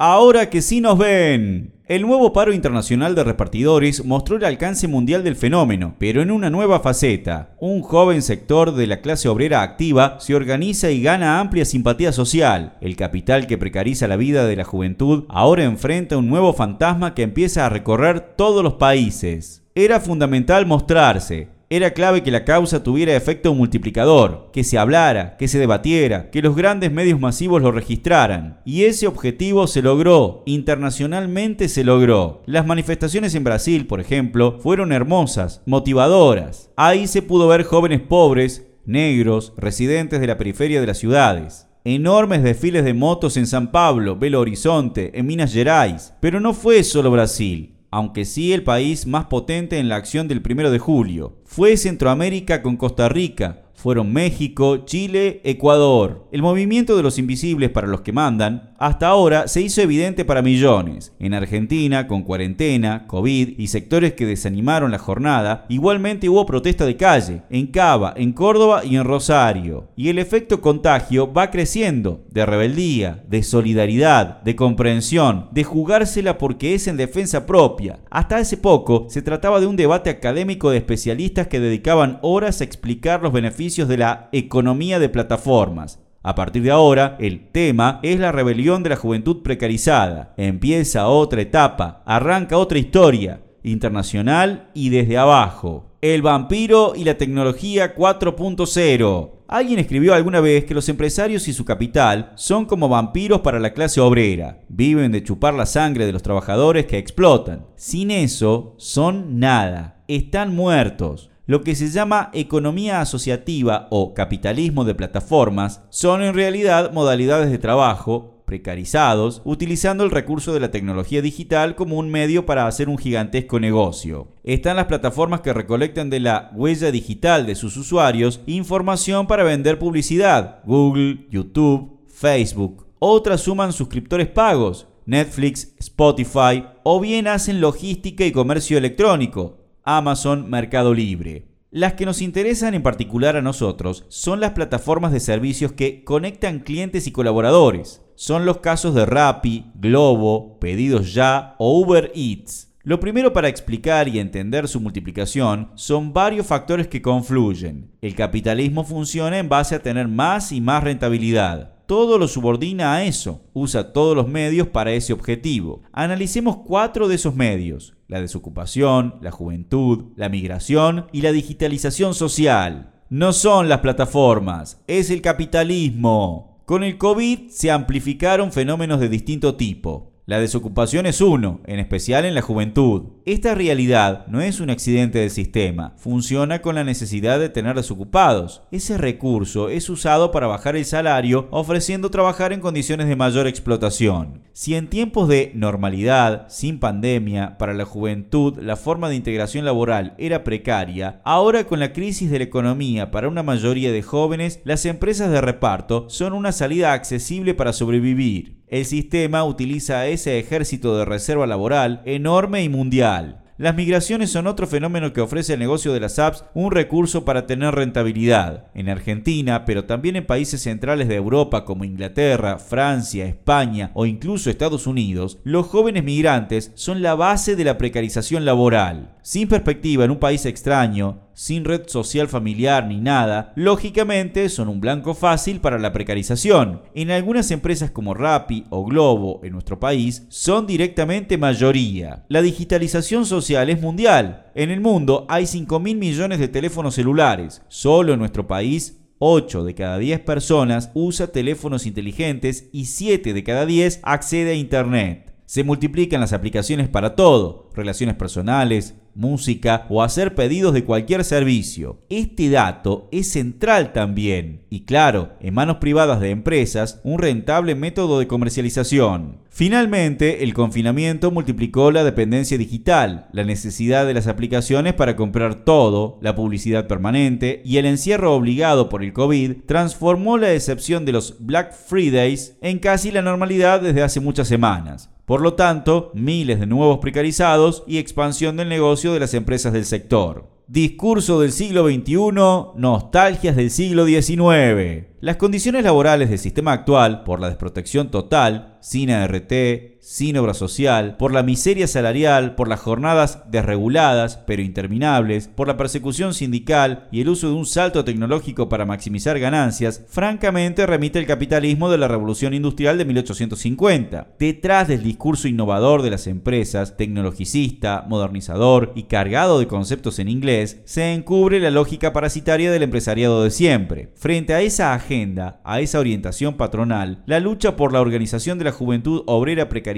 Ahora que sí nos ven. El nuevo paro internacional de repartidores mostró el alcance mundial del fenómeno, pero en una nueva faceta. Un joven sector de la clase obrera activa se organiza y gana amplia simpatía social. El capital que precariza la vida de la juventud ahora enfrenta un nuevo fantasma que empieza a recorrer todos los países. Era fundamental mostrarse, era clave que la causa tuviera efecto multiplicador, que se hablara, que se debatiera, que los grandes medios masivos lo registraran. Y ese objetivo se logró, internacionalmente se logró. Las manifestaciones en Brasil, por ejemplo, fueron hermosas, motivadoras. Ahí se pudo ver jóvenes pobres, negros, residentes de la periferia de las ciudades enormes desfiles de motos en San Pablo, Belo Horizonte, en Minas Gerais. Pero no fue solo Brasil aunque sí el país más potente en la acción del 1 de julio. Fue Centroamérica con Costa Rica, fueron México, Chile, Ecuador. El movimiento de los invisibles para los que mandan, hasta ahora se hizo evidente para millones. En Argentina, con cuarentena, COVID y sectores que desanimaron la jornada, igualmente hubo protesta de calle, en Cava, en Córdoba y en Rosario. Y el efecto contagio va creciendo, de rebeldía, de solidaridad, de comprensión, de jugársela porque es en defensa propia. Hasta hace poco se trataba de un debate académico de especialistas que dedicaban horas a explicar los beneficios de la economía de plataformas. A partir de ahora, el tema es la rebelión de la juventud precarizada. Empieza otra etapa, arranca otra historia, internacional y desde abajo. El vampiro y la tecnología 4.0. Alguien escribió alguna vez que los empresarios y su capital son como vampiros para la clase obrera. Viven de chupar la sangre de los trabajadores que explotan. Sin eso, son nada. Están muertos. Lo que se llama economía asociativa o capitalismo de plataformas son en realidad modalidades de trabajo precarizados, utilizando el recurso de la tecnología digital como un medio para hacer un gigantesco negocio. Están las plataformas que recolectan de la huella digital de sus usuarios información para vender publicidad, Google, YouTube, Facebook. Otras suman suscriptores pagos, Netflix, Spotify, o bien hacen logística y comercio electrónico, Amazon Mercado Libre. Las que nos interesan en particular a nosotros son las plataformas de servicios que conectan clientes y colaboradores. Son los casos de Rappi, Globo, Pedidos Ya o Uber Eats. Lo primero para explicar y entender su multiplicación son varios factores que confluyen. El capitalismo funciona en base a tener más y más rentabilidad todo lo subordina a eso, usa todos los medios para ese objetivo. Analicemos cuatro de esos medios, la desocupación, la juventud, la migración y la digitalización social. No son las plataformas, es el capitalismo. Con el COVID se amplificaron fenómenos de distinto tipo. La desocupación es uno, en especial en la juventud. Esta realidad no es un accidente del sistema, funciona con la necesidad de tener desocupados. Ese recurso es usado para bajar el salario ofreciendo trabajar en condiciones de mayor explotación. Si en tiempos de normalidad, sin pandemia, para la juventud la forma de integración laboral era precaria, ahora con la crisis de la economía para una mayoría de jóvenes, las empresas de reparto son una salida accesible para sobrevivir. El sistema utiliza ese ejército de reserva laboral enorme y mundial. Las migraciones son otro fenómeno que ofrece el negocio de las apps un recurso para tener rentabilidad. En Argentina, pero también en países centrales de Europa como Inglaterra, Francia, España o incluso Estados Unidos, los jóvenes migrantes son la base de la precarización laboral. Sin perspectiva en un país extraño, sin red social familiar ni nada, lógicamente son un blanco fácil para la precarización. En algunas empresas como Rappi o Globo en nuestro país son directamente mayoría. La digitalización social es mundial. En el mundo hay 5 mil millones de teléfonos celulares. Solo en nuestro país 8 de cada 10 personas usa teléfonos inteligentes y 7 de cada 10 accede a Internet. Se multiplican las aplicaciones para todo, relaciones personales, música o hacer pedidos de cualquier servicio. Este dato es central también y claro, en manos privadas de empresas, un rentable método de comercialización. Finalmente, el confinamiento multiplicó la dependencia digital, la necesidad de las aplicaciones para comprar todo, la publicidad permanente y el encierro obligado por el COVID transformó la excepción de los Black Fridays en casi la normalidad desde hace muchas semanas. Por lo tanto, miles de nuevos precarizados y expansión del negocio de las empresas del sector. Discurso del siglo XXI, nostalgias del siglo XIX. Las condiciones laborales del sistema actual, por la desprotección total, sin ART, sin obra social, por la miseria salarial, por las jornadas desreguladas pero interminables, por la persecución sindical y el uso de un salto tecnológico para maximizar ganancias, francamente remite el capitalismo de la revolución industrial de 1850. Detrás del discurso innovador de las empresas, tecnologicista, modernizador y cargado de conceptos en inglés, se encubre la lógica parasitaria del empresariado de siempre. Frente a esa agenda, a esa orientación patronal, la lucha por la organización de la juventud obrera precarizada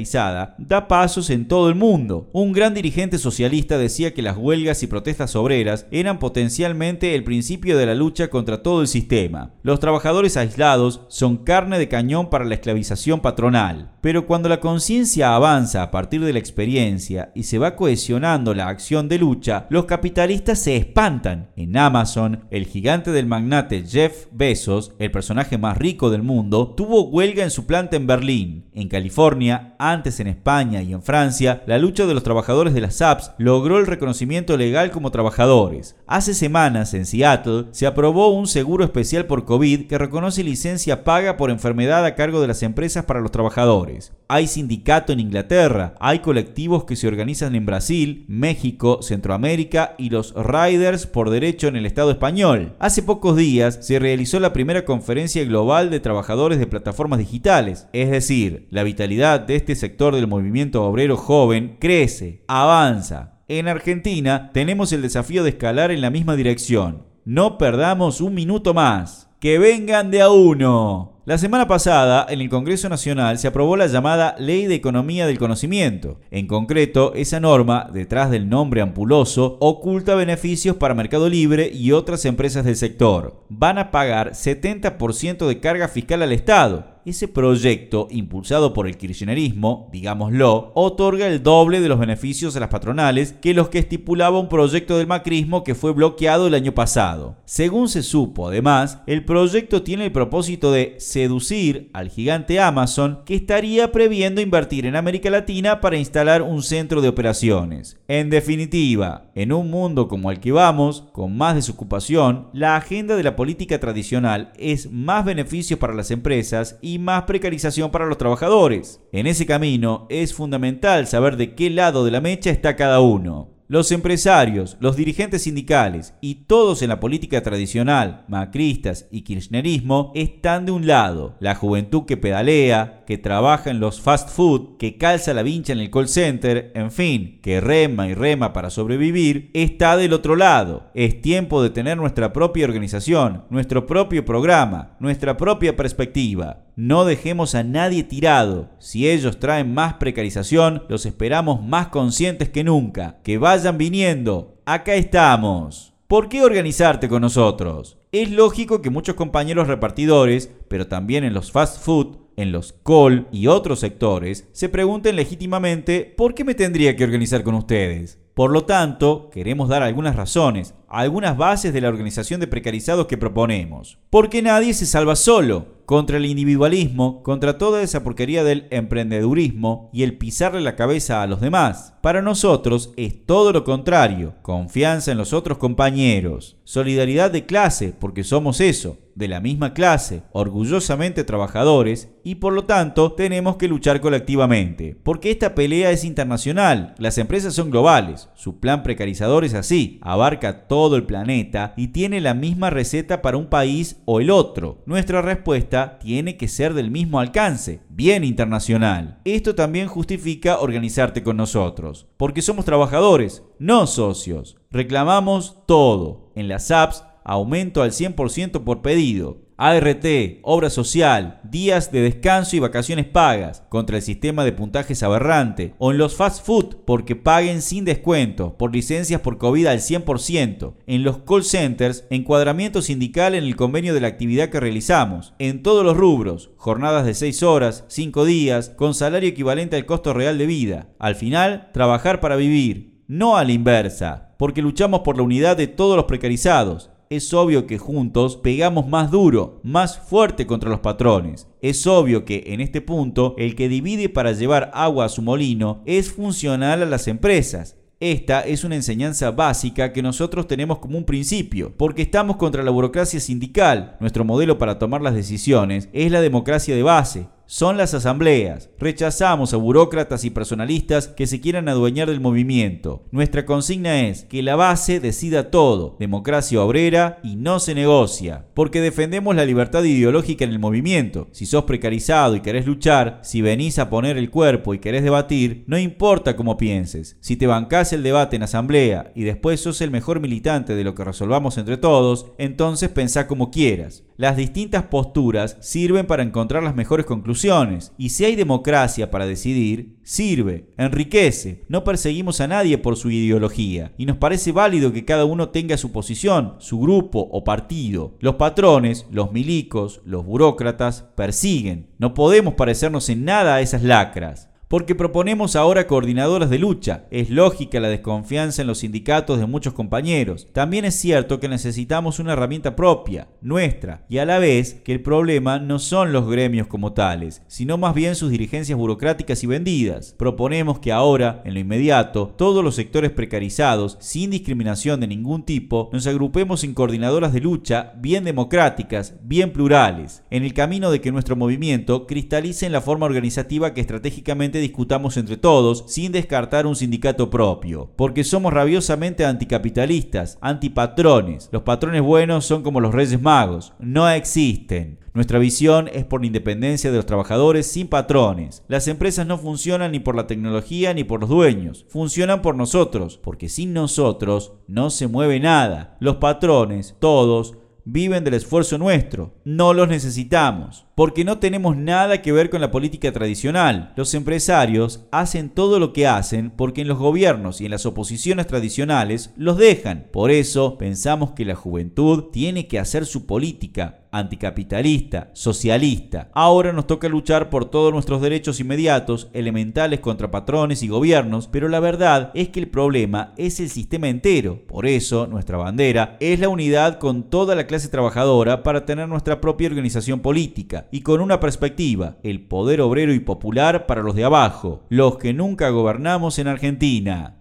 da pasos en todo el mundo. Un gran dirigente socialista decía que las huelgas y protestas obreras eran potencialmente el principio de la lucha contra todo el sistema. Los trabajadores aislados son carne de cañón para la esclavización patronal. Pero cuando la conciencia avanza a partir de la experiencia y se va cohesionando la acción de lucha, los capitalistas se espantan. En Amazon, el gigante del magnate Jeff Bezos el personaje más rico del mundo, tuvo huelga en su planta en Berlín. En California, antes en España y en Francia, la lucha de los trabajadores de las apps logró el reconocimiento legal como trabajadores. Hace semanas, en Seattle, se aprobó un seguro especial por COVID que reconoce licencia paga por enfermedad a cargo de las empresas para los trabajadores. Hay sindicato en Inglaterra, hay colectivos que se organizan en Brasil, México, Centroamérica y los Riders por derecho en el Estado español. Hace pocos días se realizó la primera conferencia global de trabajadores de plataformas digitales. Es decir, la vitalidad de este sector del movimiento obrero joven crece, avanza. En Argentina tenemos el desafío de escalar en la misma dirección. No perdamos un minuto más. Que vengan de a uno. La semana pasada, en el Congreso Nacional, se aprobó la llamada Ley de Economía del Conocimiento. En concreto, esa norma, detrás del nombre ampuloso, oculta beneficios para Mercado Libre y otras empresas del sector. Van a pagar 70% de carga fiscal al Estado ese proyecto, impulsado por el kirchnerismo, digámoslo, otorga el doble de los beneficios a las patronales que los que estipulaba un proyecto del macrismo que fue bloqueado el año pasado. Según se supo, además, el proyecto tiene el propósito de seducir al gigante Amazon que estaría previendo invertir en América Latina para instalar un centro de operaciones. En definitiva, en un mundo como el que vamos, con más desocupación, la agenda de la política tradicional es más beneficios para las empresas y más precarización para los trabajadores. En ese camino es fundamental saber de qué lado de la mecha está cada uno. Los empresarios, los dirigentes sindicales y todos en la política tradicional, macristas y kirchnerismo, están de un lado. La juventud que pedalea, que trabaja en los fast food, que calza la vincha en el call center, en fin, que rema y rema para sobrevivir, está del otro lado. Es tiempo de tener nuestra propia organización, nuestro propio programa, nuestra propia perspectiva. No dejemos a nadie tirado. Si ellos traen más precarización, los esperamos más conscientes que nunca. Que vayan viniendo. Acá estamos. ¿Por qué organizarte con nosotros? Es lógico que muchos compañeros repartidores, pero también en los fast food, en los call y otros sectores, se pregunten legítimamente ¿por qué me tendría que organizar con ustedes? Por lo tanto, queremos dar algunas razones, algunas bases de la organización de precarizados que proponemos. Porque nadie se salva solo contra el individualismo, contra toda esa porquería del emprendedurismo y el pisarle la cabeza a los demás. Para nosotros es todo lo contrario, confianza en los otros compañeros, solidaridad de clase, porque somos eso, de la misma clase, orgullosamente trabajadores, y por lo tanto tenemos que luchar colectivamente, porque esta pelea es internacional, las empresas son globales, su plan precarizador es así, abarca todo el planeta y tiene la misma receta para un país o el otro. Nuestra respuesta tiene que ser del mismo alcance, bien internacional. Esto también justifica organizarte con nosotros, porque somos trabajadores, no socios. Reclamamos todo. En las apps, aumento al 100% por pedido. ART, obra social, días de descanso y vacaciones pagas, contra el sistema de puntajes aberrante, o en los fast food porque paguen sin descuento, por licencias por COVID al 100%, en los call centers, encuadramiento sindical en el convenio de la actividad que realizamos, en todos los rubros, jornadas de 6 horas, 5 días, con salario equivalente al costo real de vida. Al final, trabajar para vivir, no a la inversa, porque luchamos por la unidad de todos los precarizados es obvio que juntos pegamos más duro, más fuerte contra los patrones. Es obvio que en este punto el que divide para llevar agua a su molino es funcional a las empresas. Esta es una enseñanza básica que nosotros tenemos como un principio, porque estamos contra la burocracia sindical. Nuestro modelo para tomar las decisiones es la democracia de base, son las asambleas. Rechazamos a burócratas y personalistas que se quieran adueñar del movimiento. Nuestra consigna es que la base decida todo, democracia obrera y no se negocia, porque defendemos la libertad ideológica en el movimiento. Si sos precarizado y querés luchar, si venís a poner el cuerpo y querés debatir, no importa cómo pienses. Si te bancás el debate en asamblea y después sos el mejor militante de lo que resolvamos entre todos, entonces pensá como quieras. Las distintas posturas sirven para encontrar las mejores conclusiones y si hay democracia para decidir, sirve, enriquece. No perseguimos a nadie por su ideología y nos parece válido que cada uno tenga su posición, su grupo o partido. Los patrones, los milicos, los burócratas persiguen. No podemos parecernos en nada a esas lacras porque proponemos ahora coordinadoras de lucha. Es lógica la desconfianza en los sindicatos de muchos compañeros. También es cierto que necesitamos una herramienta propia, nuestra, y a la vez que el problema no son los gremios como tales, sino más bien sus dirigencias burocráticas y vendidas. Proponemos que ahora, en lo inmediato, todos los sectores precarizados, sin discriminación de ningún tipo, nos agrupemos en coordinadoras de lucha bien democráticas, bien plurales, en el camino de que nuestro movimiento cristalice en la forma organizativa que estratégicamente discutamos entre todos sin descartar un sindicato propio, porque somos rabiosamente anticapitalistas, antipatrones. Los patrones buenos son como los reyes magos, no existen. Nuestra visión es por la independencia de los trabajadores sin patrones. Las empresas no funcionan ni por la tecnología ni por los dueños, funcionan por nosotros, porque sin nosotros no se mueve nada. Los patrones, todos, viven del esfuerzo nuestro. No los necesitamos, porque no tenemos nada que ver con la política tradicional. Los empresarios hacen todo lo que hacen porque en los gobiernos y en las oposiciones tradicionales los dejan. Por eso pensamos que la juventud tiene que hacer su política anticapitalista, socialista. Ahora nos toca luchar por todos nuestros derechos inmediatos, elementales contra patrones y gobiernos, pero la verdad es que el problema es el sistema entero. Por eso nuestra bandera es la unidad con toda la clase trabajadora para tener nuestra propia organización política y con una perspectiva, el poder obrero y popular para los de abajo, los que nunca gobernamos en Argentina.